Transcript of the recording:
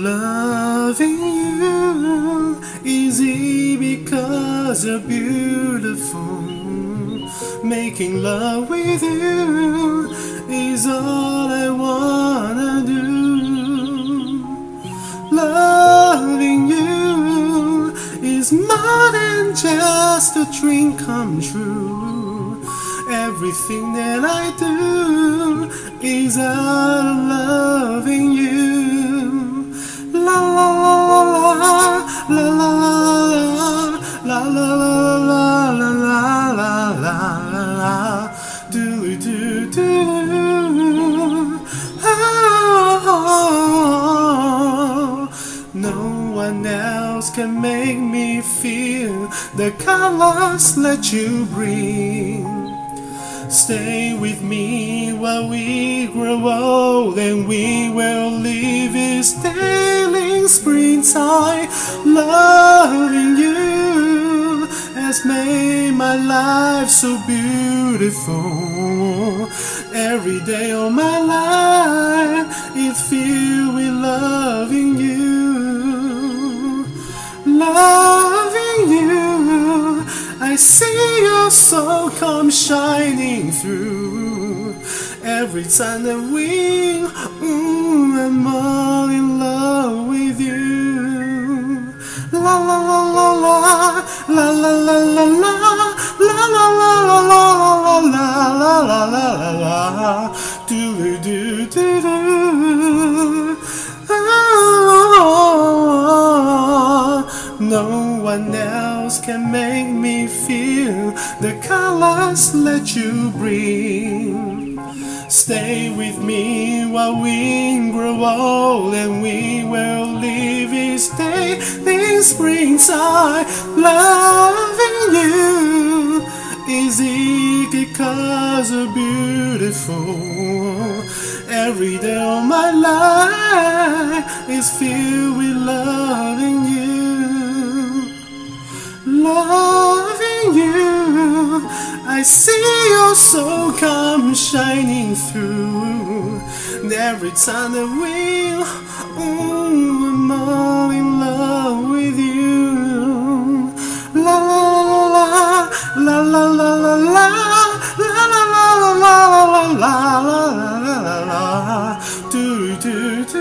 Loving you is easy because you're beautiful. Making love with you is all I wanna do. Loving you is more than just a dream come true. Everything that I do is out la la la do do do. Oh, no one else can make me feel the colors that you bring. Stay with me while we grow old and we will live this daily springtime. Loving has made my life so beautiful. Every day of my life is filled with loving you. Loving you. I see your soul come shining through every time that we, ooh, I'm all in love with you. La la la la la, la la la la la, la la la la la la la la la do do do do. Oh, no one else can make me feel the colors that you bring. Stay with me while we grow old and we will live each day in springtime. Loving you is easy because you're beautiful. Every day of my life is filled with loving you. Loving you, I see your soul come shining through. And every time that we, ooh, 두두두두